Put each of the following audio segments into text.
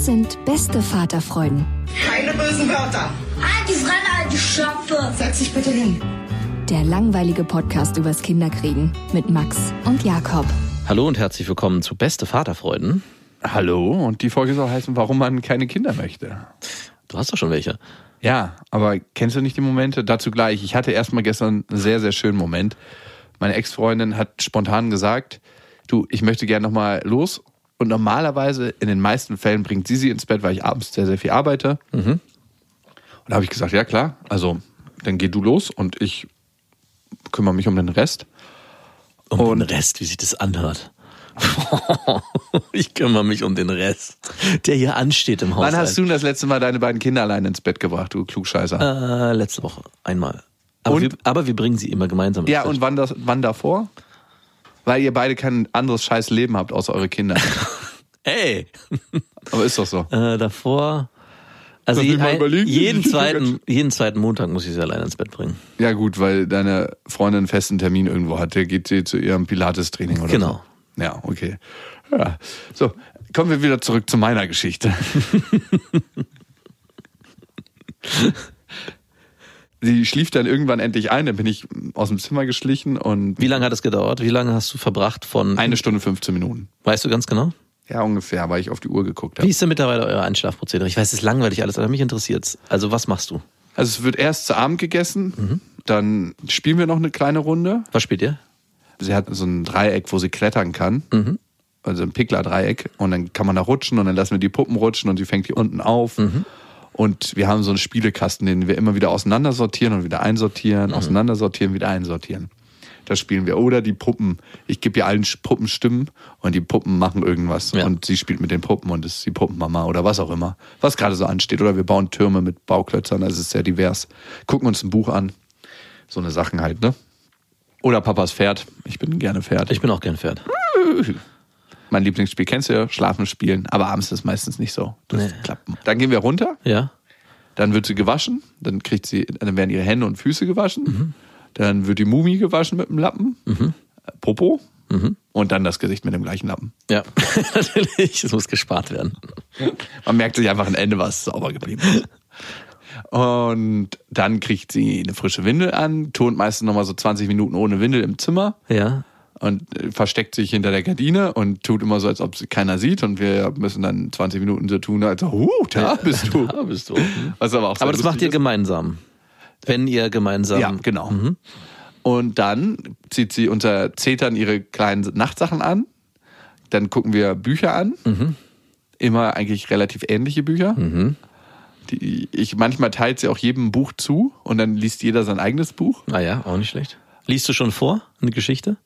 Das sind beste Vaterfreuden. Keine bösen Wörter. Alte Fremde, alte Schöpfe. Setz dich bitte hin. Der langweilige Podcast übers Kinderkriegen mit Max und Jakob. Hallo und herzlich willkommen zu Beste Vaterfreuden. Hallo, und die Folge soll heißen, warum man keine Kinder möchte. Du hast doch schon welche. Ja, aber kennst du nicht die Momente? Dazu gleich. Ich hatte erstmal gestern einen sehr, sehr schönen Moment. Meine Ex-Freundin hat spontan gesagt, du, ich möchte gerne nochmal los. Und normalerweise, in den meisten Fällen, bringt sie sie ins Bett, weil ich abends sehr, sehr viel arbeite. Und da habe ich gesagt, ja klar, also dann geh du los und ich kümmere mich um den Rest. Um Und- den Rest, wie sich das anhört. ich kümmere mich um den Rest, der hier ansteht im Haushalt. Wann hast du das letzte Mal deine beiden Kinder allein ins Bett gebracht, du Klugscheißer? Äh, letzte Woche. Einmal. Aber, wir, aber wir bringen sie immer gemeinsam ins Ja, Bett. und wann, das, wann davor? Weil ihr beide kein anderes scheiß Leben habt, außer eure Kinder. Ey! Aber ist doch so. Äh, davor. Also je, ein, jeden, zweiten, jeden zweiten Montag muss ich sie alleine ins Bett bringen. Ja, gut, weil deine Freundin einen festen Termin irgendwo hat. Der geht sie zu ihrem Pilates-Training oder Genau. so. Ja, okay. Ja. So, kommen wir wieder zurück zu meiner Geschichte. Sie schlief dann irgendwann endlich ein, dann bin ich aus dem Zimmer geschlichen und Wie lange hat es gedauert? Wie lange hast du verbracht von. eine Stunde 15 Minuten. Weißt du ganz genau? Ja, ungefähr, weil ich auf die Uhr geguckt Wie habe. ist denn mittlerweile euer Einschlafprozedere? Ich weiß, es ist langweilig alles, aber mich interessiert's. Also, was machst du? Also es wird erst zu Abend gegessen, dann spielen wir noch eine kleine Runde. Was spielt ihr? Sie hat so ein Dreieck, wo sie klettern kann. Also ein Pickler-Dreieck. Und dann kann man da rutschen und dann lassen wir die Puppen rutschen und sie fängt hier unten auf. Und wir haben so einen Spielekasten, den wir immer wieder auseinandersortieren und wieder einsortieren, auseinandersortieren, wieder einsortieren. Das spielen wir. Oder die Puppen. Ich gebe ihr allen Puppen Stimmen und die Puppen machen irgendwas. Ja. Und sie spielt mit den Puppen und ist die Puppenmama oder was auch immer. Was gerade so ansteht. Oder wir bauen Türme mit Bauklötzern. Also es ist sehr divers. Gucken uns ein Buch an. So eine Sachen halt, ne? Oder Papas Pferd. Ich bin gerne Pferd. Ich bin auch gern Pferd. Mein Lieblingsspiel kennst du ja, Schlafen spielen, aber abends ist es meistens nicht so. Das Nee. klappt. Dann gehen wir runter, Ja? dann wird sie gewaschen, dann kriegt sie, dann werden ihre Hände und Füße gewaschen, Mhm. dann wird die Mumie gewaschen mit dem Lappen, äh, Popo Mhm. und dann das Gesicht mit dem gleichen Lappen. Ja, natürlich. Es muss gespart werden. Man merkt sich einfach ein Ende, was sauber geblieben ist. Und dann kriegt sie eine frische Windel an, turnt meistens nochmal so 20 Minuten ohne Windel im Zimmer. Ja. Und versteckt sich hinter der Gardine und tut immer so, als ob sie keiner sieht und wir müssen dann 20 Minuten so tun, als uh, da bist du. Da bist du. Mhm. Was aber auch Aber das macht ihr ist. gemeinsam. Wenn ihr gemeinsam. Ja, genau. Und dann zieht sie unter Zetern ihre kleinen Nachtsachen an. Dann gucken wir Bücher an. Immer eigentlich relativ ähnliche Bücher. Die ich, manchmal teilt sie auch jedem Buch zu und dann liest jeder sein eigenes Buch. Ah ja, auch nicht schlecht. Liest du schon vor, eine Geschichte?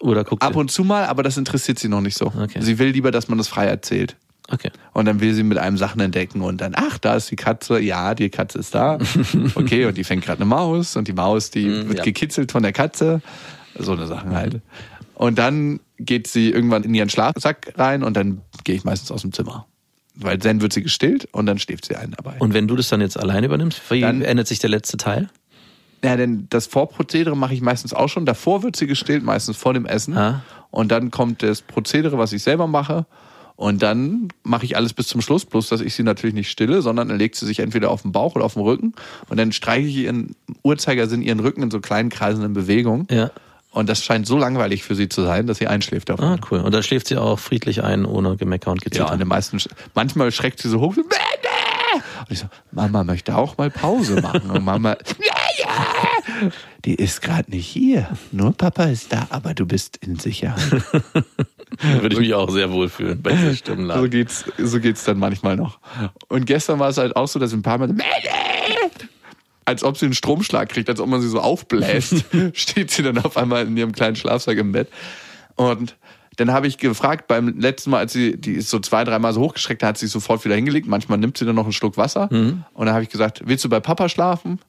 Oder guckst Ab und zu mal, aber das interessiert sie noch nicht so. Okay. Sie will lieber, dass man das frei erzählt. Okay. Und dann will sie mit einem Sachen entdecken und dann, ach, da ist die Katze, ja, die Katze ist da. Okay, und die fängt gerade eine Maus und die Maus, die wird Mm, ja. gekitzelt von der Katze. So eine Sachen halt. Und dann geht sie irgendwann in ihren Schlafsack rein und dann gehe ich meistens aus dem Zimmer. Weil dann wird sie gestillt und dann schläft sie ein dabei. Und wenn du das dann jetzt alleine übernimmst, wie Dann- ändert sich der letzte Teil? Ja, denn das Vorprozedere mache ich meistens auch schon. Davor wird sie gestillt, meistens vor dem Essen. Ah. Und dann kommt das Prozedere, was ich selber mache. Und dann mache ich alles bis zum Schluss, bloß dass ich sie natürlich nicht stille, sondern dann legt sie sich entweder auf den Bauch oder auf den Rücken. Und dann streiche ich ihren Uhrzeigersinn ihren Rücken in so kleinen kreisenden Bewegungen. Ja. Und das scheint so langweilig für sie zu sein, dass sie einschläft davon. Ah, cool. Und dann schläft sie auch friedlich ein, ohne Gemecker und Ja, Gezitter. und den meisten, manchmal schreckt sie so hoch. Und ich so, Mama möchte auch mal Pause machen. Und Mama, ja, ja. Die ist gerade nicht hier. Nur Papa ist da, aber du bist in Sicherheit. Würde ich mich auch sehr wohl fühlen bei dieser Stimmlage. So geht's, so geht's dann manchmal noch. Und gestern war es halt auch so, dass ein paar Mal, als ob sie einen Stromschlag kriegt, als ob man sie so aufbläst, steht sie dann auf einmal in ihrem kleinen Schlafsack im Bett. Und dann habe ich gefragt, beim letzten Mal, als sie, die ist so zwei, dreimal so hochgeschreckt, hat sie sofort wieder hingelegt. Manchmal nimmt sie dann noch einen Schluck Wasser. Und dann habe ich gesagt, willst du bei Papa schlafen?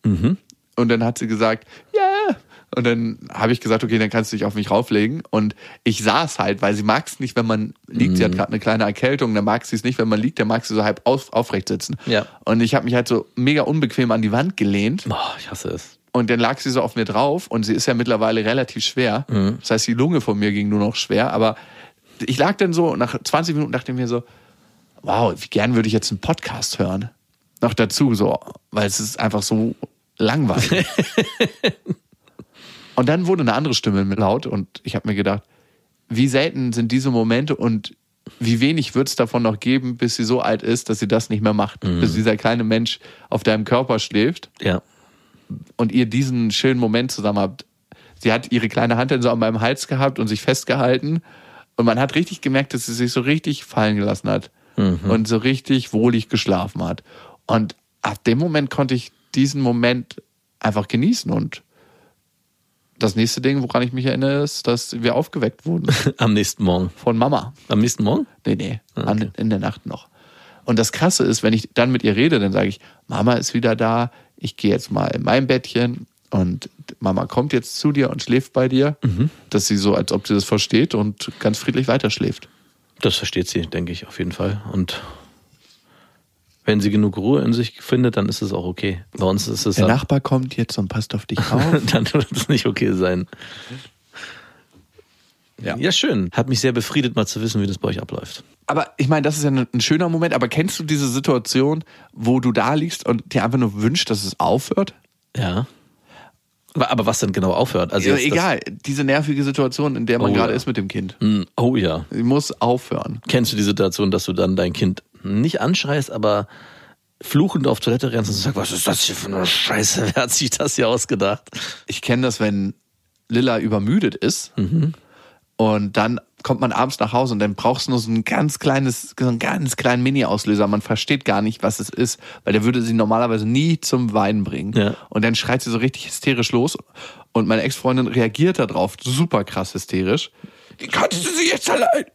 Und dann hat sie gesagt, ja. Und dann habe ich gesagt, okay, dann kannst du dich auf mich rauflegen. Und ich saß halt, weil sie mag es nicht, wenn man liegt. Sie hat gerade eine kleine Erkältung, dann mag sie es nicht, wenn man liegt, dann mag sie so halb auf, aufrecht sitzen. Ja. Und ich habe mich halt so mega unbequem an die Wand gelehnt. Boah, ich hasse es. Und dann lag sie so auf mir drauf und sie ist ja mittlerweile relativ schwer. Das heißt, die Lunge von mir ging nur noch schwer. Aber ich lag dann so, nach 20 Minuten dachte ich mir so, wow, wie gern würde ich jetzt einen Podcast hören. Noch dazu so, weil es ist einfach so langweilig. und dann wurde eine andere Stimme laut und ich habe mir gedacht, wie selten sind diese Momente und wie wenig wird es davon noch geben, bis sie so alt ist, dass sie das nicht mehr macht. Bis dieser kleine Mensch auf deinem Körper schläft Ja. Und ihr diesen schönen Moment zusammen habt. Sie hat ihre kleine Hand dann so an meinem Hals gehabt und sich festgehalten. Und man hat richtig gemerkt, dass sie sich so richtig fallen gelassen hat. Und so richtig wohlig geschlafen hat. Und ab dem Moment konnte ich diesen Moment einfach genießen. Und das nächste Ding, woran ich mich erinnere, ist, dass wir aufgeweckt wurden Am nächsten Morgen. von Mama. Am nächsten Morgen? Nee, nee, an, in der Nacht noch. Und das Krasse ist, wenn ich dann mit ihr rede, dann sage ich, Mama ist wieder da, ich gehe jetzt mal in mein Bettchen und Mama kommt jetzt zu dir und schläft bei dir, dass sie so, als ob sie das versteht und ganz friedlich weiterschläft. Das versteht sie, denke ich, auf jeden Fall. Und wenn sie genug Ruhe in sich findet, dann ist es auch okay. Bei uns ist es Der Nachbar kommt jetzt und passt auf dich auf. dann wird es nicht okay sein. Ja. Ja, schön. Hat mich sehr befriedet, mal zu wissen, wie das bei euch abläuft. aber ich meine, das ist ja ein, schöner Moment, aber kennst du diese Situation, wo du da liegst und dir einfach nur wünschst, dass es aufhört? Ja. Aber, was denn genau aufhört? Also Ja, egal, diese nervige Situation, in der man Oh, gerade ja. ist mit dem Kind. Hm, Oh ja. Sie muss aufhören. Kennst du die Situation, dass du dann dein Kind nicht anschreist, aber fluchend auf Toilette rennst und sagst, was ist das hier für eine Scheiße? Wer hat sich das hier ausgedacht? Ich kenne das, wenn Lilla übermüdet ist und dann kommt man abends nach Hause und dann brauchst du nur so ein ganz kleines, so einen ganz kleinen Mini-Auslöser. Man versteht gar nicht, was es ist, weil der würde sie normalerweise nie zum Weinen bringen. Ja. Und dann schreit sie so richtig hysterisch los und meine Ex-Freundin reagiert darauf super krass hysterisch. Wie kannst du sie jetzt allein?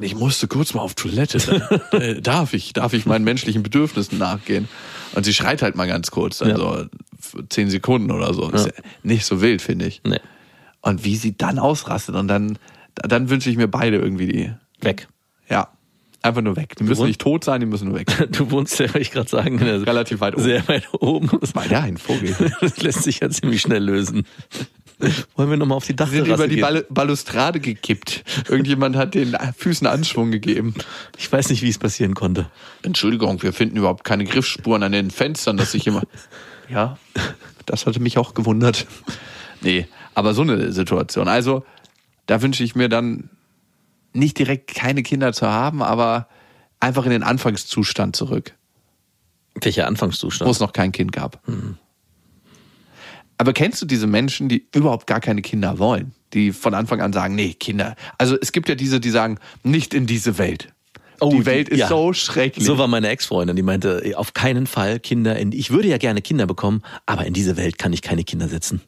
Ich musste kurz mal auf Toilette. äh, darf ich, darf ich meinen menschlichen Bedürfnissen nachgehen? Und sie schreit halt mal ganz kurz, also für zehn Sekunden oder so. Ja nicht so wild, finde ich. Nee. Und wie sie dann ausrastet und dann, dann wünsche ich mir beide irgendwie die, Weg. ja, einfach nur weg. Die müssen wohn- nicht tot sein, die müssen nur weg. Du wohnst ja, wollte ich gerade sagen, Relativ weit oben. Sehr weit oben. Mal da ein Vogel. Das lässt sich ja ziemlich schnell lösen. Wollen wir nochmal auf die sind Dachterrasse über die? Bal Balustrade gekippt. Irgendjemand hat den Füßen Anschwung gegeben. Ich weiß nicht, wie es passieren konnte. Entschuldigung, wir finden überhaupt keine Griffspuren an den Fenstern, dass sich jemand. Ja, das hatte mich auch gewundert. Nee, aber so eine Situation. Also, da wünsche ich mir dann nicht direkt keine Kinder zu haben, aber einfach in den Anfangszustand zurück, Welcher wo Anfangszustand? es noch kein Kind gab. Aber kennst du diese Menschen, die überhaupt gar keine Kinder wollen? Die von Anfang an sagen, nee, Kinder. Also es gibt ja diese, die sagen, nicht in diese Welt. Oh, die die- Welt ist ja. so schrecklich. So war meine Ex-Freundin, die meinte, auf keinen Fall Kinder in, ich würde ja gerne Kinder bekommen, aber in diese Welt kann ich keine Kinder setzen.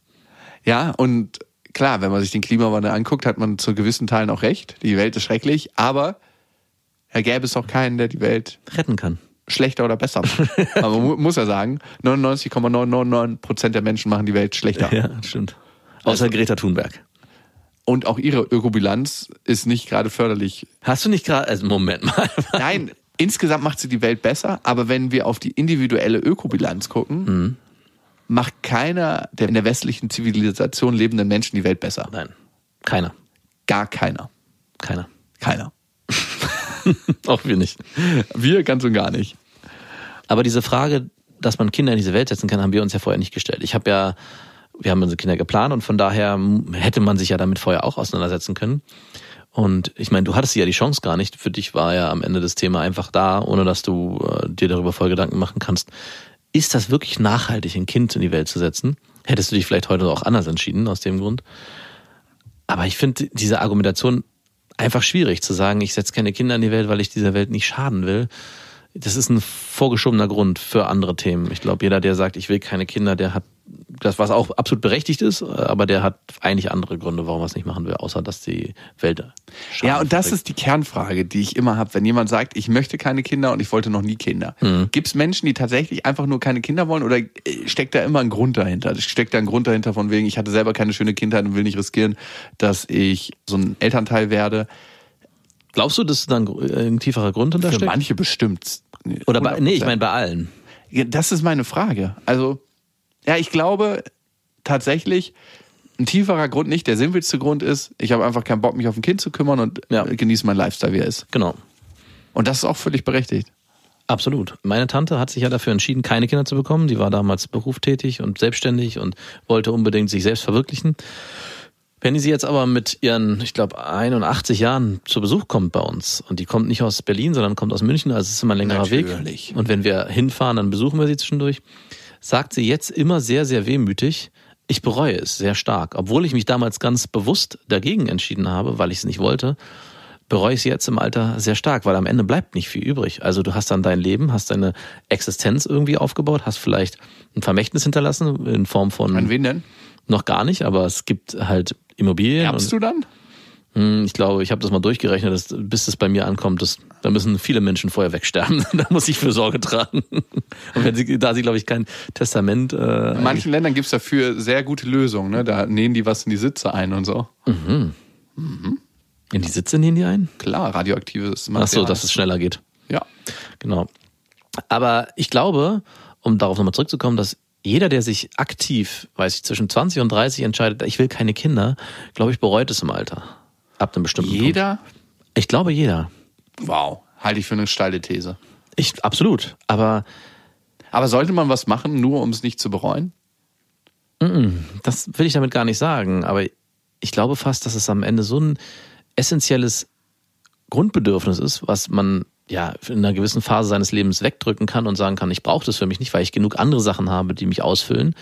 Ja, und klar, wenn man sich den Klimawandel anguckt, hat man zu gewissen Teilen auch recht. Die Welt ist schrecklich, aber da gäbe es auch keinen, der die Welt Retten kann. schlechter oder besser aber man mu- muss ja sagen, 99,999 Prozent der Menschen machen die Welt schlechter. Ja, stimmt. Außer Greta Thunberg. Und auch ihre Ökobilanz ist nicht gerade förderlich. Hast du nicht gerade, also Moment mal. Nein, insgesamt macht sie die Welt besser, aber wenn wir auf die individuelle Ökobilanz gucken, macht keiner der in der westlichen Zivilisation lebenden Menschen die Welt besser. Nein, keiner. Gar keiner. Keiner. Keiner. Auch wir nicht. Wir ganz und gar nicht. Aber diese Frage, dass man Kinder in diese Welt setzen kann, haben wir uns ja vorher nicht gestellt. Ich habe ja wir haben unsere Kinder geplant und von daher hätte man sich ja damit vorher auch auseinandersetzen können. Und ich meine, du hattest ja die Chance gar nicht. Für dich war ja am Ende das Thema einfach da, ohne dass du äh, dir darüber voll Gedanken machen kannst. Ist das wirklich nachhaltig, ein Kind in die Welt zu setzen? Hättest du dich vielleicht heute auch anders entschieden aus dem Grund? Aber ich finde diese Argumentation einfach schwierig zu sagen, ich setze keine Kinder in die Welt, weil ich dieser Welt nicht schaden will. Das ist ein vorgeschobener Grund für andere Themen. Ich glaube, jeder, der sagt, ich will keine Kinder, der hat das, was auch absolut berechtigt ist, aber der hat eigentlich andere Gründe, warum er es nicht machen will, außer dass die Welt. Ja, und das ist die Kernfrage, die ich immer habe, wenn jemand sagt, ich möchte keine Kinder und ich wollte noch nie Kinder. Mhm. Gibt es Menschen, die tatsächlich einfach nur keine Kinder wollen oder steckt da immer ein Grund dahinter? Steckt da ein Grund dahinter von wegen, ich hatte selber keine schöne Kindheit und will nicht riskieren, dass ich so ein Elternteil werde? Glaubst du, dass da ein, ein tieferer Grund hintersteckt? Für manche bestimmt. Oder bei, nee, ich meine bei allen. Ja, das ist meine Frage. Also ja, ich glaube tatsächlich, ein tieferer Grund nicht, der sinnvollste Grund ist, ich habe einfach keinen Bock, mich auf ein Kind zu kümmern und ja. genieße meinen Lifestyle, wie er ist. Genau. Und das ist auch völlig berechtigt. Absolut. Meine Tante hat sich ja dafür entschieden, keine Kinder zu bekommen. Die war damals berufstätig und selbstständig und wollte unbedingt sich selbst verwirklichen. Wenn sie jetzt aber mit ihren, ich glaube, 81 Jahren zu Besuch kommt bei uns und die kommt nicht aus Berlin, sondern kommt aus München, also es ist immer ein längerer Natürlich. Weg. Und wenn wir hinfahren, dann besuchen wir sie zwischendurch sagt sie jetzt immer sehr, sehr wehmütig, ich bereue es sehr stark. Obwohl ich mich damals ganz bewusst dagegen entschieden habe, weil ich es nicht wollte, bereue ich es jetzt im Alter sehr stark, weil am Ende bleibt nicht viel übrig. Also du hast dann dein Leben, hast deine Existenz irgendwie aufgebaut, hast vielleicht ein Vermächtnis hinterlassen in Form von... An wen denn? Noch gar nicht, aber es gibt halt Immobilien. Erbst du dann? Hm, ich glaube, ich habe das mal durchgerechnet, dass, bis das bei mir ankommt, das, da müssen viele Menschen vorher wegsterben. da muss ich für Sorge tragen. Und wenn sie, da sie, glaube ich, kein Testament. Äh, in manchen Ländern gibt's dafür sehr gute Lösungen. Ne? Da nähen die was in die Sitze ein und so. Mhm. Mhm. In die Sitze nähen die ein? Klar, radioaktives Material. Ach so, dass es schneller geht. Ja. Genau. Aber ich glaube, um darauf nochmal zurückzukommen, dass jeder, der sich aktiv, weiß ich, zwischen 20 und 30 entscheidet, ich will keine Kinder, glaube ich, bereut es im Alter. Ab einem bestimmten Jeder? Punkt. Ich glaube jeder. Wow, halte ich für eine steile These. Ich, absolut. Aber, aber sollte man was machen, nur um es nicht zu bereuen? Das will ich damit gar nicht sagen. Aber ich glaube fast, dass es am Ende so ein essentielles Grundbedürfnis ist, was man ja in einer gewissen Phase seines Lebens wegdrücken kann und sagen kann, ich brauche das für mich nicht, weil ich genug andere Sachen habe, die mich ausfüllen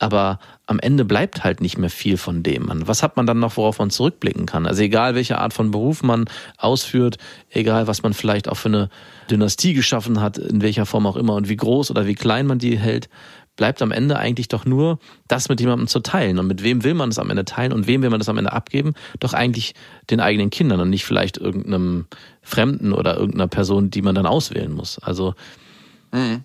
aber am Ende bleibt halt nicht mehr viel von dem. Was hat man dann noch, worauf man zurückblicken kann? Also egal, welche Art von Beruf man ausführt, egal, was man vielleicht auch für eine Dynastie geschaffen hat, in welcher Form auch immer und wie groß oder wie klein man die hält, bleibt am Ende eigentlich doch nur das mit jemandem zu teilen. Und mit wem will man das am Ende teilen und wem will man das am Ende abgeben? Doch eigentlich den eigenen Kindern und nicht vielleicht irgendeinem Fremden oder irgendeiner Person, die man dann auswählen muss. Also mhm.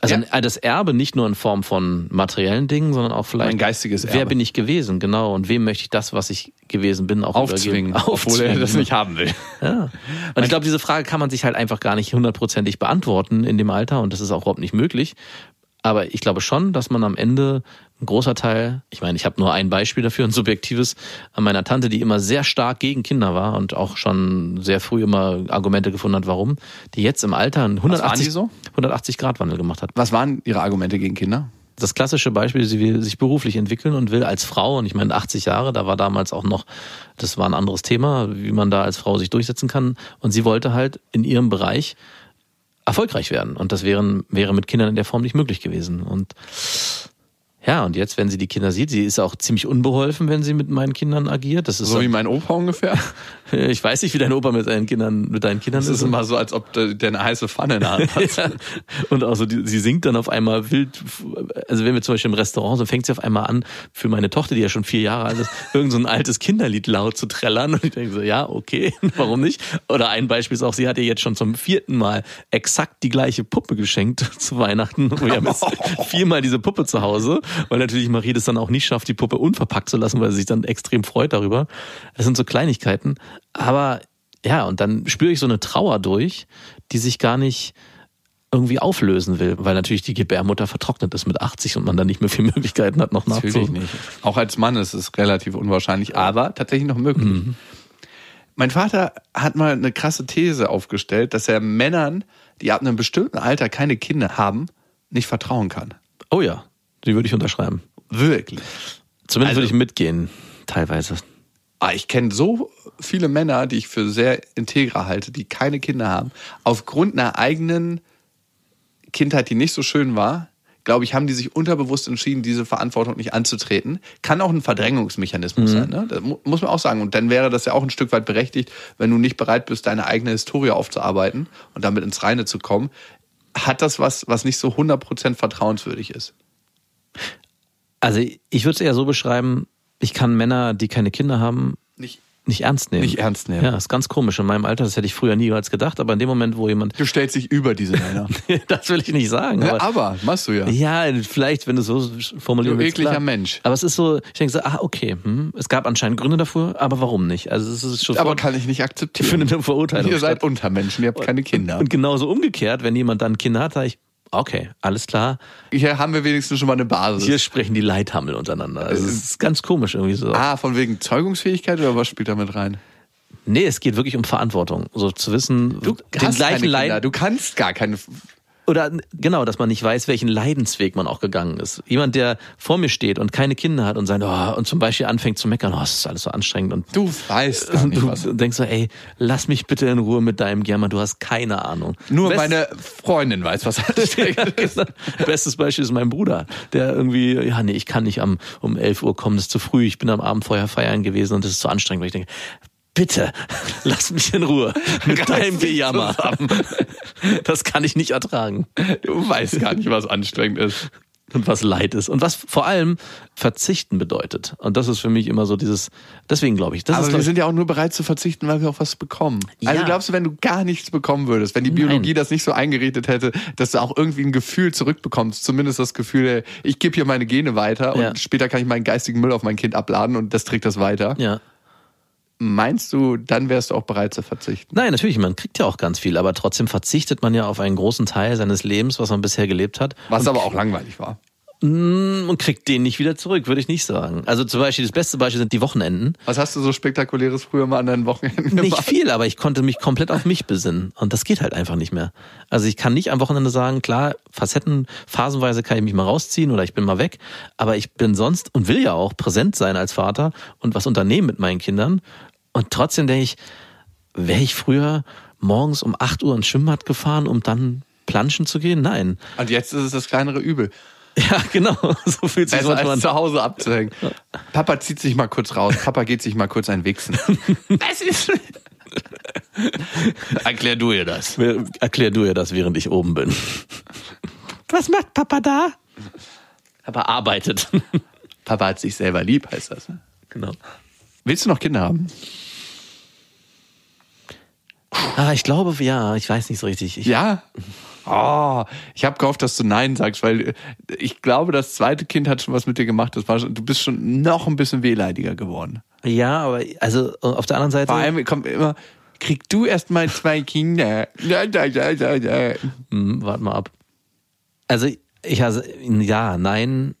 Also ja. das Erbe nicht nur in Form von materiellen Dingen, sondern auch vielleicht ein geistiges Erbe. Wer bin ich gewesen, genau, und wem möchte ich das, was ich gewesen bin, auch aufzwingen, übergeben? obwohl er das nicht haben will. Ja. Und ich glaube, diese Frage kann man sich halt einfach gar nicht hundertprozentig beantworten in dem Alter und das ist auch überhaupt nicht möglich. Aber ich glaube schon, dass man am Ende ein großer Teil, ich meine, ich habe nur ein Beispiel dafür, ein subjektives, an meiner Tante, die immer sehr stark gegen Kinder war und auch schon sehr früh immer Argumente gefunden hat, warum, die jetzt im Alter einen 180, so? 180 Grad Wandel gemacht hat. Was waren ihre Argumente gegen Kinder? Das klassische Beispiel, sie will sich beruflich entwickeln und will als Frau, und ich meine 80 Jahre, da war damals auch noch, das war ein anderes Thema, wie man da als Frau sich durchsetzen kann. Und sie wollte halt in ihrem Bereich erfolgreich werden. Und das wären, wäre mit Kindern in der Form nicht möglich gewesen. Und ja, und jetzt, wenn sie die Kinder sieht, sie ist auch ziemlich unbeholfen, wenn sie mit meinen Kindern agiert. Das ist so wie mein Opa ungefähr. Ich weiß nicht, wie dein Opa mit deinen Kindern, mit deinen Kindern das ist. Das ist immer so, als ob der eine heiße Pfanne in der Hand hat. ja. Und auch so, die, sie singt dann auf einmal wild. Also wenn wir zum Beispiel im Restaurant sind, fängt sie auf einmal an, für meine Tochter, die ja schon vier Jahre alt ist, irgend so ein altes Kinderlied laut zu trällern. Und ich denke so, ja, okay, warum nicht? Oder ein Beispiel ist auch, sie hat ihr jetzt schon zum vierten Mal exakt die gleiche Puppe geschenkt zu Weihnachten. Wir haben jetzt viermal diese Puppe zu Hause, weil natürlich Marie das dann auch nicht schafft, die Puppe unverpackt zu lassen, weil sie sich dann extrem freut darüber. Es sind so Kleinigkeiten. Aber ja, und dann spüre ich so eine Trauer durch, die sich gar nicht irgendwie auflösen will, weil natürlich die Gebärmutter vertrocknet ist mit 80 und man dann nicht mehr viele Möglichkeiten hat, noch nachzuholen. Natürlich nicht. Auch als Mann ist es relativ unwahrscheinlich, aber tatsächlich noch möglich. Mhm. Mein Vater hat mal eine krasse These aufgestellt, dass er Männern, die ab einem bestimmten Alter keine Kinder haben, nicht vertrauen kann. Oh ja, die würde ich unterschreiben. Wirklich. Zumindest Also- würde ich mitgehen, teilweise. Ah, ich kenne so viele Männer, die ich für sehr integer halte, die keine Kinder haben. Aufgrund einer eigenen Kindheit, die nicht so schön war, glaube ich, haben die sich unterbewusst entschieden, diese Verantwortung nicht anzutreten. Kann auch ein Verdrängungsmechanismus sein, ne? Das mu- muss man auch sagen. Und dann wäre das ja auch ein Stück weit berechtigt, wenn du nicht bereit bist, deine eigene Historie aufzuarbeiten und damit ins Reine zu kommen. Hat das was, was nicht so 100% vertrauenswürdig ist? Also ich würde es eher so beschreiben, ich kann Männer, die keine Kinder haben, Nicht. nicht ernst nehmen. Nicht ernst nehmen. Ja, ist ganz komisch. In meinem Alter, das hätte ich früher niemals gedacht, aber in dem Moment, wo jemand, Du stellst dich über diese Männer. das will ich nicht sagen. Ja, Aber, aber, machst du ja. ja, vielleicht, wenn du es so formulieren Du ekliger klar. Mensch. Aber es ist so, ich denke so, ah, okay, hm, es gab anscheinend Gründe dafür, aber warum nicht? Also es ist schon Aber kann ich nicht akzeptieren. findet eine Verurteilung Ihr seid statt. Untermenschen, ihr habt keine Kinder. Und genauso umgekehrt, wenn jemand dann Kinder hat, sage ich, okay, alles klar, Hier haben wir wenigstens schon mal eine Basis. hier sprechen die Leithammel untereinander. Also es ist ganz komisch irgendwie so. ah, von wegen Zeugungsfähigkeit oder was spielt da mit rein? Nee, es geht wirklich um Verantwortung. So zu wissen, den gleichen Leid du kannst gar keine. Oder genau, dass man nicht weiß, welchen Leidensweg man auch gegangen ist. Jemand, der vor mir steht und keine Kinder hat und sagt, oh, und zum Beispiel anfängt zu meckern, oh, es ist alles so anstrengend und Du weißt gar nicht du was. denkst so, ey, lass mich bitte in Ruhe mit deinem German, du hast keine Ahnung. Nur Best- meine Freundin weiß, was anstrengend ist. Bestes Beispiel ist mein Bruder, der irgendwie, ja, nee, ich kann nicht am, um 11 Uhr kommen, das ist zu früh, ich bin am Abend vorher feiern gewesen und das ist zu anstrengend, weil ich denke, bitte, lass mich in Ruhe mit deinem dich Gejammer. Das kann ich nicht ertragen. Du weißt gar nicht, was anstrengend ist. Und was Leid ist. Und was vor allem Verzichten bedeutet. Und das ist für mich immer so dieses, deswegen glaube ich, das Aber ist, wir sind ja auch nur bereit zu verzichten, weil wir auch was bekommen. Also Ja. glaubst du, wenn du gar nichts bekommen würdest, wenn die Biologie das nicht so eingerichtet hätte, dass du auch irgendwie ein Gefühl zurückbekommst, zumindest das Gefühl, ich gebe hier meine Gene weiter Ja. und später kann ich meinen geistigen Müll auf mein Kind abladen und das trägt das weiter. ja. Meinst du, dann wärst du auch bereit zu verzichten? Nein, natürlich, man kriegt ja auch ganz viel, aber trotzdem verzichtet man ja auf einen großen Teil seines Lebens, was man bisher gelebt hat. Was aber auch langweilig war. und kriegt den nicht wieder zurück, würde ich nicht sagen. Also zum Beispiel, das beste Beispiel sind die Wochenenden. Was hast du so spektakuläres früher mal an deinen Wochenenden Nicht gemacht? viel, aber ich konnte mich komplett auf mich besinnen. Und das geht halt einfach nicht mehr. Also ich kann nicht am Wochenende sagen, klar, Facetten, phasenweise kann ich mich mal rausziehen oder ich bin mal weg. Aber ich bin sonst und will ja auch präsent sein als Vater und was unternehmen mit meinen Kindern. Und trotzdem denke ich, wäre ich früher morgens um 8 Uhr ins Schwimmbad gefahren, um dann planschen zu gehen? Nein. Und jetzt ist es das kleinere Übel. Ja, genau. So fühlt sich manchmal als zu Hause abzuhängen. Papa zieht sich mal kurz raus. Papa geht sich mal kurz ein Wichsen. Was ist? Erklär du ihr das. Erklär du ihr das, während ich oben bin. Was macht Papa da? Papa arbeitet. Papa hat sich selber lieb, heißt das. ne? genau. Willst du noch Kinder haben? Ah, ich glaube, ja, ich weiß nicht so richtig. Ich, Ja. Oh, ich habe gehofft, dass du Nein sagst, weil äh, ich glaube, das zweite Kind hat schon was mit dir gemacht. Das war schon, du bist schon noch ein bisschen wehleidiger geworden. ja, aber also auf der anderen Seite. Vor allem kommt immer, krieg du erst mal zwei Kinder. Da, da, da, da, da. Hm, warte mal ab. Also ich also, ja, nein.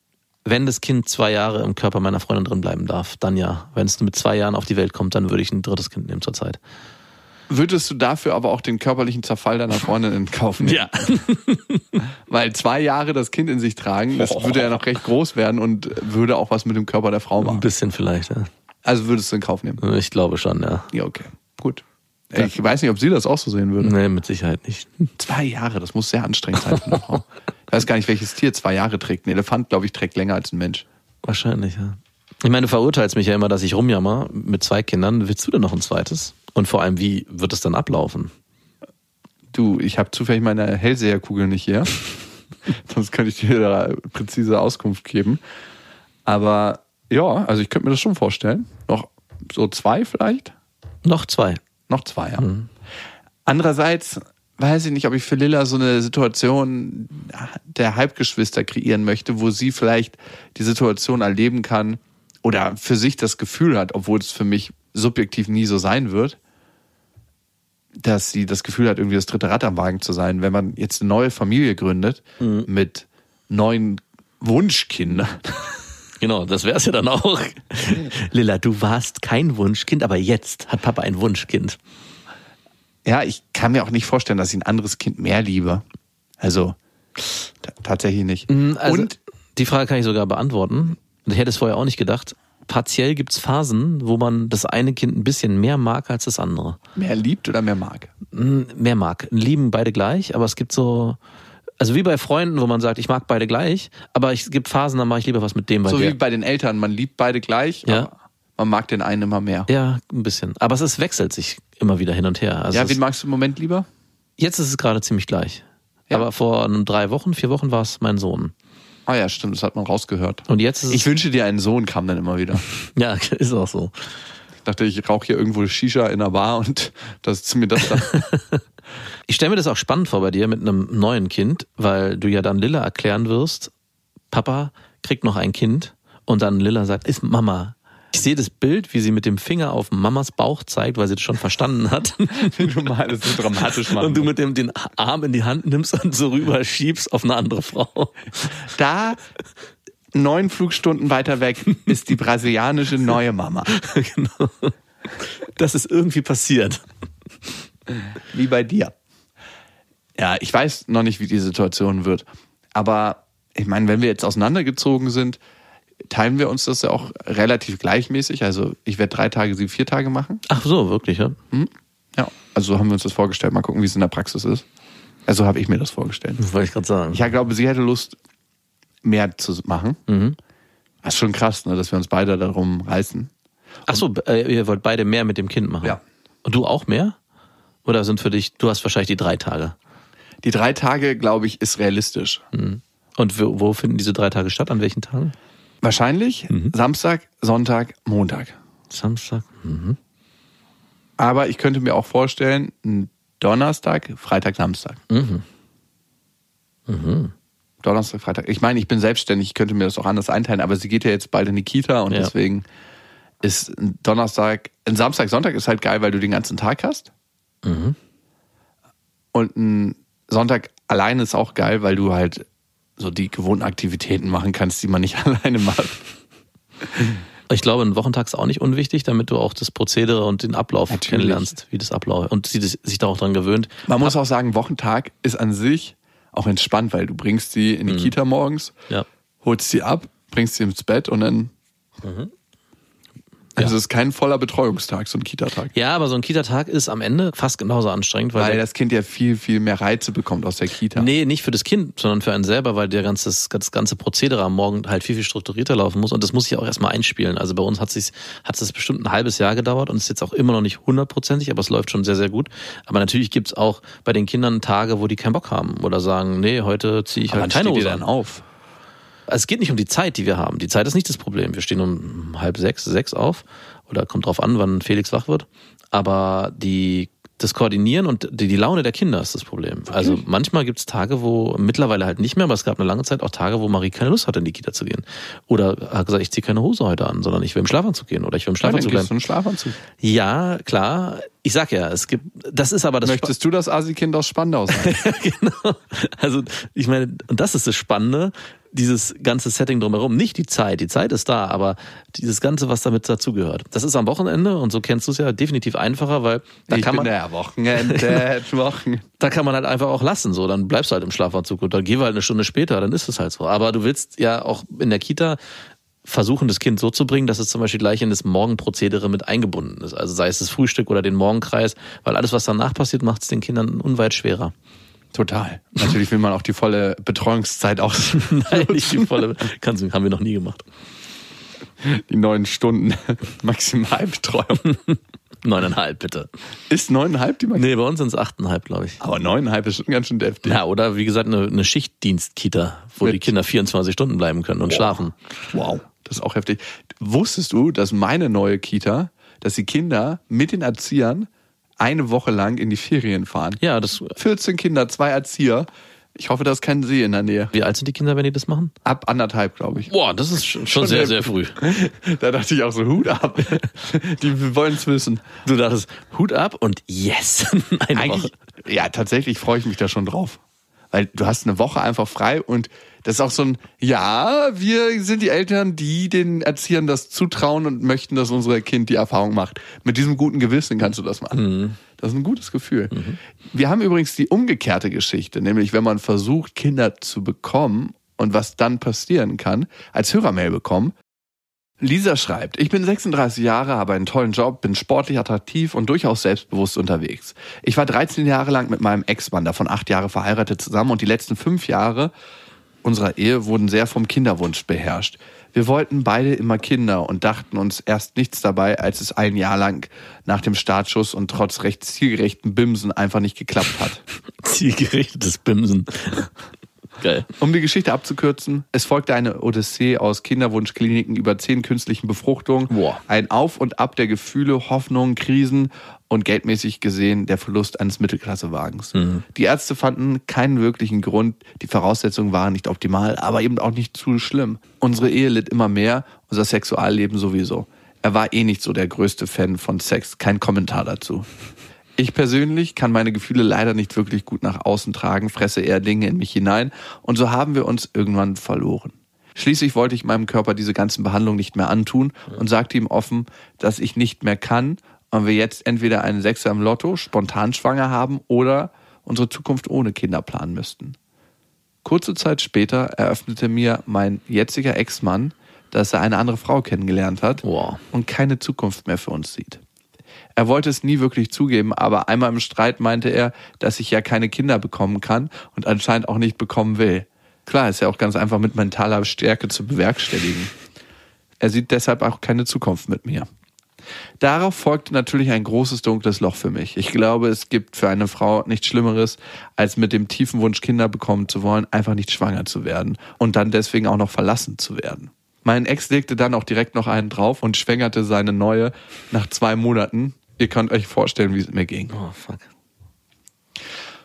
Wenn das Kind zwei Jahre im Körper meiner Freundin drin bleiben darf, dann ja. Wenn es mit zwei Jahren auf die Welt kommt, dann würde ich ein drittes Kind nehmen zurzeit. Würdest du dafür aber auch den körperlichen Zerfall deiner Freundin in Kauf nehmen? Weil zwei Jahre das Kind in sich tragen, das würde ja noch recht groß werden und würde auch was mit dem Körper der Frau ein machen. bisschen vielleicht. Ja. Also würdest du in Kauf nehmen? Ich glaube schon, ja. Ja, okay. Gut. Ich weiß nicht, ob sie das auch so sehen würde. Nee, mit Sicherheit nicht. Zwei Jahre, das muss sehr anstrengend sein für eine Frau. Ich weiß gar nicht, welches Tier zwei Jahre trägt. Ein Elefant, glaube ich, trägt länger als ein Mensch. Wahrscheinlich, ja. Ich meine, du verurteilst mich ja immer, dass ich rumjammer mit zwei Kindern. Willst du denn noch ein zweites? Und vor allem, wie wird es dann ablaufen? Du, ich habe zufällig meine Hellseherkugel nicht hier. Sonst könnte ich dir da präzise Auskunft geben. Aber ja, also ich könnte mir das schon vorstellen. Noch so zwei vielleicht? Noch zwei. Noch zwei, ja. Andererseits weiß ich nicht, ob ich für Lilla so eine Situation der Halbgeschwister kreieren möchte, wo sie vielleicht die Situation erleben kann oder für sich das Gefühl hat, obwohl es für mich subjektiv nie so sein wird, dass sie das Gefühl hat, irgendwie das dritte Rad am Wagen zu sein. Wenn man jetzt eine neue Familie gründet mit neuen Wunschkindern, Genau, das wär's ja dann auch. Lilla, du warst kein Wunschkind, aber jetzt hat Papa ein Wunschkind. ja, ich kann mir auch nicht vorstellen, dass ich ein anderes Kind mehr liebe. Also tatsächlich nicht. Also, Und die Frage kann ich sogar beantworten. und ich hätte es vorher auch nicht gedacht, partiell gibt's Phasen, wo man das eine Kind ein bisschen mehr mag als das andere. Mehr liebt oder mehr mag? Mm, Mehr mag. Lieben beide gleich, aber es gibt so, also wie bei Freunden, wo man sagt, ich mag beide gleich, aber es gibt Phasen, da mache ich lieber was mit dem, weil So der, wie bei den Eltern, man liebt beide gleich, Ja. man mag den einen immer mehr. ja, ein bisschen. Aber es ist, wechselt sich immer wieder hin und her. Also ja, es, wen magst du im Moment lieber? jetzt ist es gerade ziemlich gleich. Ja. Aber vor drei Wochen, vier Wochen war es mein Sohn. Ah ja, stimmt, das hat man rausgehört. Und jetzt ist Ich wünsche dir einen Sohn, kam dann immer wieder. ja, ist auch so. Ich dachte, ich rauche hier irgendwo Shisha in der Bar und das ist mir das dann. Ich stelle mir das auch spannend vor bei dir mit einem neuen Kind, weil du ja dann Lilla erklären wirst, Papa kriegt noch ein Kind und dann Lilla sagt, ist Mama. Ich sehe das Bild, wie sie mit dem Finger auf Mamas Bauch zeigt, weil sie das schon verstanden hat. du mal das so dramatisch machen. Und du mit dem den Arm in die Hand nimmst und so rüber schiebst auf eine andere Frau. da neun Flugstunden weiter weg ist die brasilianische neue Mama. genau. Das ist irgendwie passiert. Wie bei dir. Ja, ich weiß noch nicht, wie die Situation wird. Aber ich meine, wenn wir jetzt auseinandergezogen sind, teilen wir uns das ja auch relativ gleichmäßig. Also ich werde drei Tage, sie vier Tage machen. Ach so, wirklich, ja? Ja. Also so haben wir uns das vorgestellt. Mal gucken, wie es in der Praxis ist. Also habe ich mir das vorgestellt. Wollte ich gerade sagen. Ich glaube, sie hätte Lust, mehr zu machen. Das ist schon krass, ne, dass wir uns beide darum reißen. Ach so, äh, ihr wollt beide mehr mit dem Kind machen? Ja. Und du auch mehr? Oder sind für dich, du hast wahrscheinlich die drei Tage. Die drei Tage, glaube ich, ist realistisch. Und wo, wo finden diese drei Tage statt? An welchen Tagen? Wahrscheinlich Samstag, Sonntag, Montag. Samstag. Aber ich könnte mir auch vorstellen, Donnerstag, Freitag, Samstag. Donnerstag, Freitag. Ich meine, ich bin selbstständig, ich könnte mir das auch anders einteilen, aber sie geht ja jetzt bald in die Kita und Ja. deswegen ist Donnerstag, ein Samstag, Sonntag ist halt geil, weil du den ganzen Tag hast. Und ein Sonntag alleine ist auch geil, weil du halt so die gewohnten Aktivitäten machen kannst, die man nicht alleine macht. Ich glaube, ein Wochentag ist auch nicht unwichtig, damit du auch das Prozedere und den Ablauf Natürlich. kennenlernst, wie das abläuft. Und sie sich da auch dran gewöhnt. Man muss auch sagen, Wochentag ist an sich auch entspannt, weil du bringst sie in die Kita morgens, Ja. holst sie ab, bringst sie ins Bett und dann. Also es ist kein voller Betreuungstag, so ein Kita-Tag. Ja, aber so ein Kita-Tag ist am Ende fast genauso anstrengend, weil, Weil der, das Kind ja viel, viel mehr Reize bekommt aus der Kita. Nee, nicht für das Kind, sondern für einen selber, weil der ganze, das ganze Prozedere am Morgen halt viel, viel strukturierter laufen muss und das muss sich auch erstmal einspielen. Also bei uns hat es hat es bestimmt ein halbes Jahr gedauert und ist jetzt auch immer noch nicht hundertprozentig, aber es läuft schon sehr, sehr gut. Aber natürlich gibt's auch bei den Kindern Tage, wo die keinen Bock haben oder sagen, nee, heute ziehe ich Aber halt keine Hose dann an. auf? Also es geht nicht um die Zeit, die wir haben. Die Zeit ist nicht das Problem. Wir stehen um halb sechs, sechs auf oder kommt drauf an, wann Felix wach wird. Aber die das Koordinieren und die, die Laune der Kinder ist das Problem. Also manchmal gibt es Tage, wo mittlerweile halt nicht mehr, aber es gab eine lange Zeit auch Tage, wo Marie keine Lust hatte, in die Kita zu gehen. Oder hat gesagt, ich ziehe keine Hose heute an, sondern ich will im Schlafanzug gehen oder ich will im Ja, Schlafanzug du bleiben. einen Schlafanzug. Ja, klar. Ich sag ja, es gibt, das ist aber das Möchtest du das Asi-Kind aus Spandau sein? genau. Also ich meine, und das ist das Spannende, dieses ganze Setting drumherum. Nicht die Zeit, die Zeit ist da, aber dieses Ganze, was damit dazugehört. Das ist am Wochenende und so kennst du es ja definitiv einfacher, weil da ich kann man, der Wochenende, Wochen. da kann man halt einfach auch lassen. So, dann bleibst du halt im Schlafanzug und dann gehen wir halt eine Stunde später, dann ist es halt so. Aber du willst ja auch in der Kita versuchen, das Kind so zu bringen, dass es zum Beispiel gleich in das Morgenprozedere mit eingebunden ist. Also sei es das Frühstück oder den Morgenkreis, weil alles, was danach passiert, macht es den Kindern unweit schwerer. Total. Natürlich will man auch die volle Betreuungszeit aus. Nein, nicht die volle. Kannst du, haben wir noch nie gemacht. Die neun Stunden Maximalbetreuung. Neuneinhalb, bitte. Ist neuneinhalb die Maximal? Nee, bei uns sind es achteinhalb, glaube ich. Aber neuneinhalb ist schon ganz schön deftig. Ja, oder wie gesagt, eine, eine Schichtdienst-Kita, wo Mit- die Kinder 24 Stunden bleiben können und schlafen. Wow, das ist auch heftig. Wusstest du, dass meine neue Kita, dass die Kinder mit den Erziehern eine Woche lang in die Ferien fahren? Ja, das. 14 Kinder, zwei Erzieher. Ich hoffe, das ist kein See in der Nähe. Wie alt sind die Kinder, wenn die das machen? Ab anderteinb, glaube ich. Boah, das ist schon, schon sehr, sehr früh. Da dachte ich auch so, Hut ab. Die wollen es wissen. Du dachtest, Hut ab und yes. Eine Eigentlich, Woche. ja, tatsächlich freue ich mich da schon drauf. Weil du hast eine Woche einfach frei und das ist auch so ein, ja, wir sind die Eltern, die den Erziehern das zutrauen und möchten, dass unser Kind die Erfahrung macht. Mit diesem guten Gewissen kannst du das machen. Das ist ein gutes Gefühl. Wir haben übrigens die umgekehrte Geschichte, nämlich wenn man versucht, Kinder zu bekommen und was dann passieren kann, als Hörermail bekommen. Lisa schreibt, ich bin 36 Jahre, habe einen tollen Job, bin sportlich attraktiv und durchaus selbstbewusst unterwegs. Ich war 13 Jahre lang mit meinem Ex-Mann, davon acht Jahre verheiratet zusammen und die letzten fünf Jahre unserer Ehe wurden sehr vom Kinderwunsch beherrscht. Wir wollten beide immer Kinder und dachten uns erst nichts dabei, als es ein Jahr lang nach dem Startschuss und trotz recht zielgerechten Bimsen einfach nicht geklappt hat. Zielgerichtetes Bimsen. Geil. Um die Geschichte abzukürzen, es folgte eine Odyssee aus Kinderwunschkliniken über zehn künstlichen Befruchtungen, Boah. ein Auf und Ab der Gefühle, Hoffnungen, Krisen und geldmäßig gesehen der Verlust eines Mittelklassewagens. Die Ärzte fanden keinen wirklichen Grund, die Voraussetzungen waren nicht optimal, aber eben auch nicht zu schlimm. Unsere Ehe litt immer mehr, unser Sexualleben sowieso. Er war eh nicht so der größte Fan von Sex, kein Kommentar dazu. Ich persönlich kann meine Gefühle leider nicht wirklich gut nach außen tragen, fresse eher Dinge in mich hinein und so haben wir uns irgendwann verloren. Schließlich wollte ich meinem Körper diese ganzen Behandlungen nicht mehr antun und sagte ihm offen, dass ich nicht mehr kann und wir jetzt entweder einen Sechser im Lotto, spontan schwanger haben oder unsere Zukunft ohne Kinder planen müssten. Kurze Zeit später eröffnete mir mein jetziger Ex-Mann, dass er eine andere Frau kennengelernt hat Wow. und keine Zukunft mehr für uns sieht. Er wollte es nie wirklich zugeben, aber einmal im Streit meinte er, dass ich ja keine Kinder bekommen kann und anscheinend auch nicht bekommen will. Klar, ist ja auch ganz einfach mit mentaler Stärke zu bewerkstelligen. Er sieht deshalb auch keine Zukunft mit mir. Darauf folgte natürlich ein großes dunkles Loch für mich. Ich glaube, es gibt für eine Frau nichts Schlimmeres, als mit dem tiefen Wunsch, Kinder bekommen zu wollen, einfach nicht schwanger zu werden und dann deswegen auch noch verlassen zu werden. Mein Ex legte dann auch direkt noch einen drauf und schwängerte seine neue nach zwei Monaten. Ihr könnt euch vorstellen, wie es mir ging. Oh, fuck.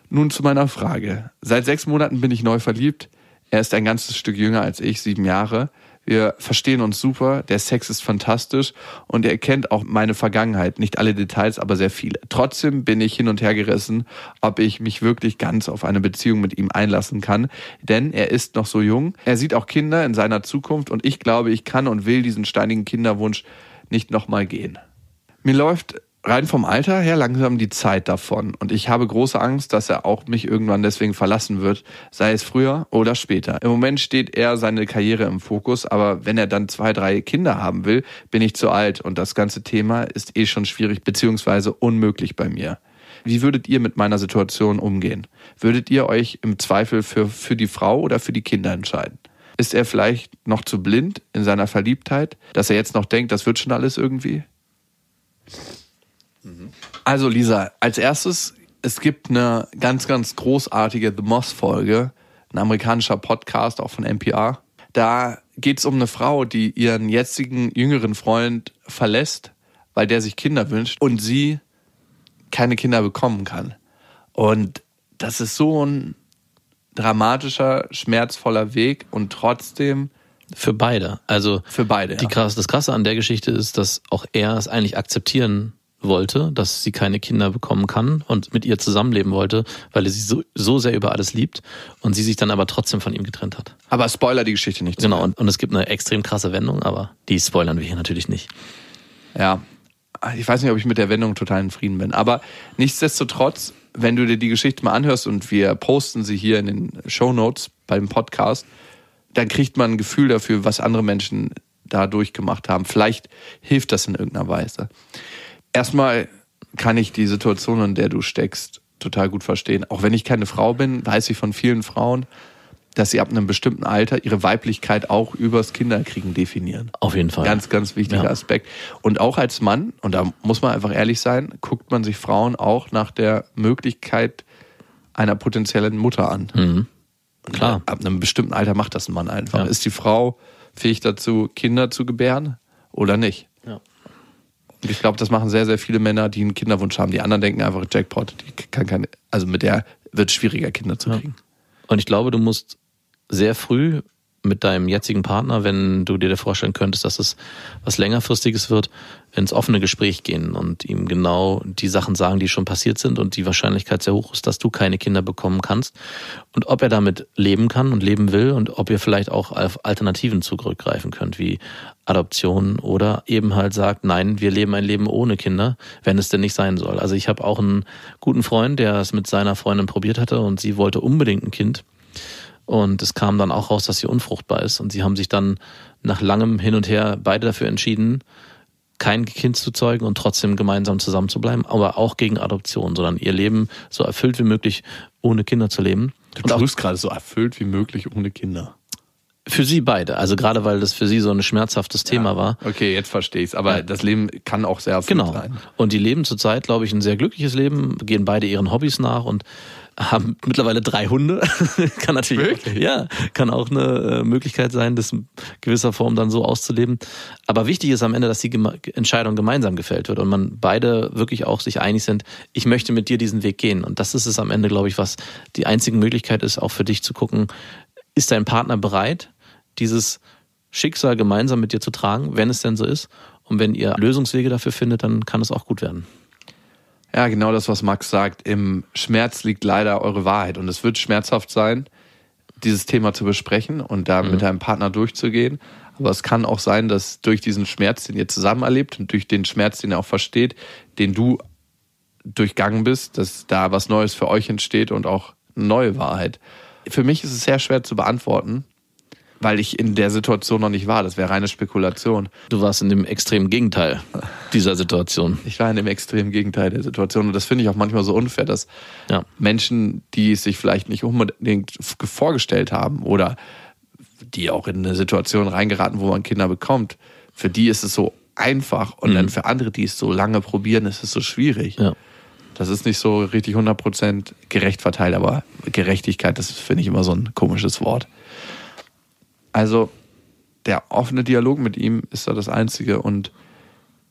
Nun zu meiner Frage. Seit sechs Monaten bin ich neu verliebt. Er ist ein ganzes Stück jünger als ich, sieben Jahre. Wir verstehen uns super, der Sex ist fantastisch und er kennt auch meine Vergangenheit, nicht alle Details, aber sehr viele. Trotzdem bin ich hin und her gerissen, ob ich mich wirklich ganz auf eine Beziehung mit ihm einlassen kann, denn er ist noch so jung, er sieht auch Kinder in seiner Zukunft und ich glaube, ich kann und will diesen steinigen Kinderwunsch nicht nochmal gehen. Mir läuft rein vom Alter her langsam die Zeit davon und ich habe große Angst, dass er auch mich irgendwann deswegen verlassen wird, sei es früher oder später. Im Moment steht er seine Karriere im Fokus, aber wenn er dann zwei, drei Kinder haben will, bin ich zu alt und das ganze Thema ist eh schon schwierig beziehungsweise unmöglich bei mir. Wie würdet ihr mit meiner Situation umgehen? Würdet ihr euch im Zweifel für, für die Frau oder für die Kinder entscheiden? Ist er vielleicht noch zu blind in seiner Verliebtheit, dass er jetzt noch denkt, das wird schon alles irgendwie? Also Lisa, als erstes, es gibt eine ganz, ganz großartige The Moss-Folge, ein amerikanischer Podcast, auch von NPR. Da geht es um eine Frau, die ihren jetzigen jüngeren Freund verlässt, weil der sich Kinder wünscht und sie keine Kinder bekommen kann. Und das ist so ein dramatischer, schmerzvoller Weg und trotzdem Für beide. Also für beide. Die ja. krass, das Krasse an der Geschichte ist, dass auch er es eigentlich akzeptieren wollte, dass sie keine Kinder bekommen kann und mit ihr zusammenleben wollte, weil er sie so, so sehr über alles liebt und sie sich dann aber trotzdem von ihm getrennt hat. Aber Spoiler die Geschichte nicht. Genau, und, und es gibt eine extrem krasse Wendung, aber die spoilern wir hier natürlich nicht. Ja, ich weiß nicht, ob ich mit der Wendung total in Frieden bin. Aber nichtsdestotrotz, wenn du dir die Geschichte mal anhörst und wir posten sie hier in den Show Notes beim Podcast, dann kriegt man ein Gefühl dafür, was andere Menschen da durchgemacht haben. Vielleicht hilft das in irgendeiner Weise. Erstmal kann ich die Situation, in der du steckst, total gut verstehen. Auch wenn ich keine Frau bin, weiß ich von vielen Frauen, dass sie ab einem bestimmten Alter ihre Weiblichkeit auch übers Kinderkriegen definieren. Auf jeden Fall. Ganz, ganz wichtiger Ja. Aspekt. Und auch als Mann, und da muss man einfach ehrlich sein, guckt man sich Frauen auch nach der Möglichkeit einer potenziellen Mutter an. Mhm. Klar. Ab einem bestimmten Alter macht das ein Mann einfach. Ja. Ist die Frau fähig dazu, Kinder zu gebären oder nicht? Ja. Und ich glaube, das machen sehr, sehr viele Männer, die einen Kinderwunsch haben. Die anderen denken einfach, Jackpot, die kann keine, also mit der wird es schwieriger, Kinder zu Ja. kriegen. Und ich glaube, du musst sehr früh mit deinem jetzigen Partner, wenn du dir vorstellen könntest, dass es was längerfristiges wird, ins offene Gespräch gehen und ihm genau die Sachen sagen, die schon passiert sind und die Wahrscheinlichkeit sehr hoch ist, dass du keine Kinder bekommen kannst und ob er damit leben kann und leben will und ob ihr vielleicht auch auf Alternativen zurückgreifen könnt, wie Adoption oder eben halt sagt, nein, wir leben ein Leben ohne Kinder, wenn es denn nicht sein soll. Also ich habe auch einen guten Freund, der es mit seiner Freundin probiert hatte und sie wollte unbedingt ein Kind Und es kam dann auch raus, dass sie unfruchtbar ist. Und sie haben sich dann nach langem Hin und Her beide dafür entschieden, kein Kind zu zeugen und trotzdem gemeinsam zusammen zu bleiben, aber auch gegen Adoption, sondern ihr Leben so erfüllt wie möglich ohne Kinder zu leben. Du Und tust gerade so erfüllt wie möglich ohne Kinder. für sie beide, also gerade weil das für sie so ein schmerzhaftes Thema war. Okay, jetzt verstehe ich's. Aber Ja. das Leben kann auch sehr erfüllt Genau. sein. Und die leben zurzeit, glaube ich, ein sehr glückliches Leben, gehen beide ihren Hobbys nach und haben mittlerweile drei Hunde. kann natürlich, Wirklich? ja, kann auch eine äh, Möglichkeit sein, das in gewisser Form dann so auszuleben. Aber wichtig ist am Ende, dass die Geme Entscheidung gemeinsam gefällt wird und man beide wirklich auch sich einig sind, ich möchte mit dir diesen Weg gehen. Und das ist es am Ende, glaube ich, was die einzige Möglichkeit ist, auch für dich zu gucken, ist dein Partner bereit, dieses Schicksal gemeinsam mit dir zu tragen, wenn es denn so ist. Und wenn ihr Lösungswege dafür findet, dann kann es auch gut werden. Ja, genau das, was Max sagt. Im Schmerz liegt leider eure Wahrheit. Und es wird schmerzhaft sein, dieses Thema zu besprechen und da mit deinem Partner durchzugehen. Aber es kann auch sein, dass durch diesen Schmerz, den ihr zusammen erlebt und durch den Schmerz, den ihr auch versteht, den du durchgangen bist, dass da was Neues für euch entsteht und auch eine neue Wahrheit. Für mich ist es sehr schwer zu beantworten, weil ich in der Situation noch nicht war. Das wäre reine Spekulation. Du warst in dem extremen Gegenteil dieser Situation. Ich war in dem extremen Gegenteil der Situation und das finde ich auch manchmal so unfair, dass Ja. Menschen, die es sich vielleicht nicht unbedingt vorgestellt haben oder die auch in eine Situation reingeraten, wo man Kinder bekommt, für die ist es so einfach und dann für andere, die es so lange probieren, ist es so schwierig. Ja. Das ist nicht so richtig 100% gerecht verteilt, aber Gerechtigkeit, das finde ich immer so ein komisches Wort. Also der offene Dialog mit ihm ist da das Einzige und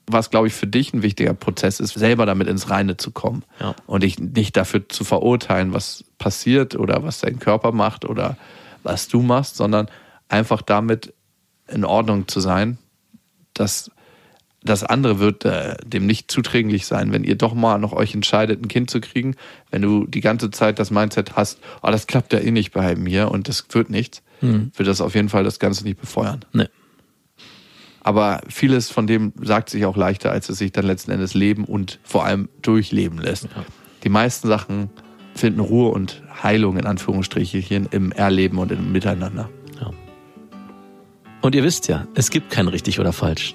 was, glaube ich, für dich ein wichtiger Prozess ist, selber damit ins Reine zu kommen Ja. und dich nicht dafür zu verurteilen, was passiert oder was dein Körper macht oder was du machst, sondern einfach damit in Ordnung zu sein, dass das andere wird äh, dem nicht zuträglich sein, wenn ihr doch mal noch euch entscheidet, ein Kind zu kriegen, wenn du die ganze Zeit das Mindset hast, oh, das klappt ja eh nicht bei mir und das wird nichts, wird das auf jeden Fall das Ganze nicht befeuern. Nee. Aber vieles von dem sagt sich auch leichter, als es sich dann letzten Endes leben und vor allem durchleben lässt. Die meisten Sachen finden Ruhe und Heilung in Anführungsstrichen im Erleben und im Miteinander. Und ihr wisst ja, es gibt kein richtig oder falsch.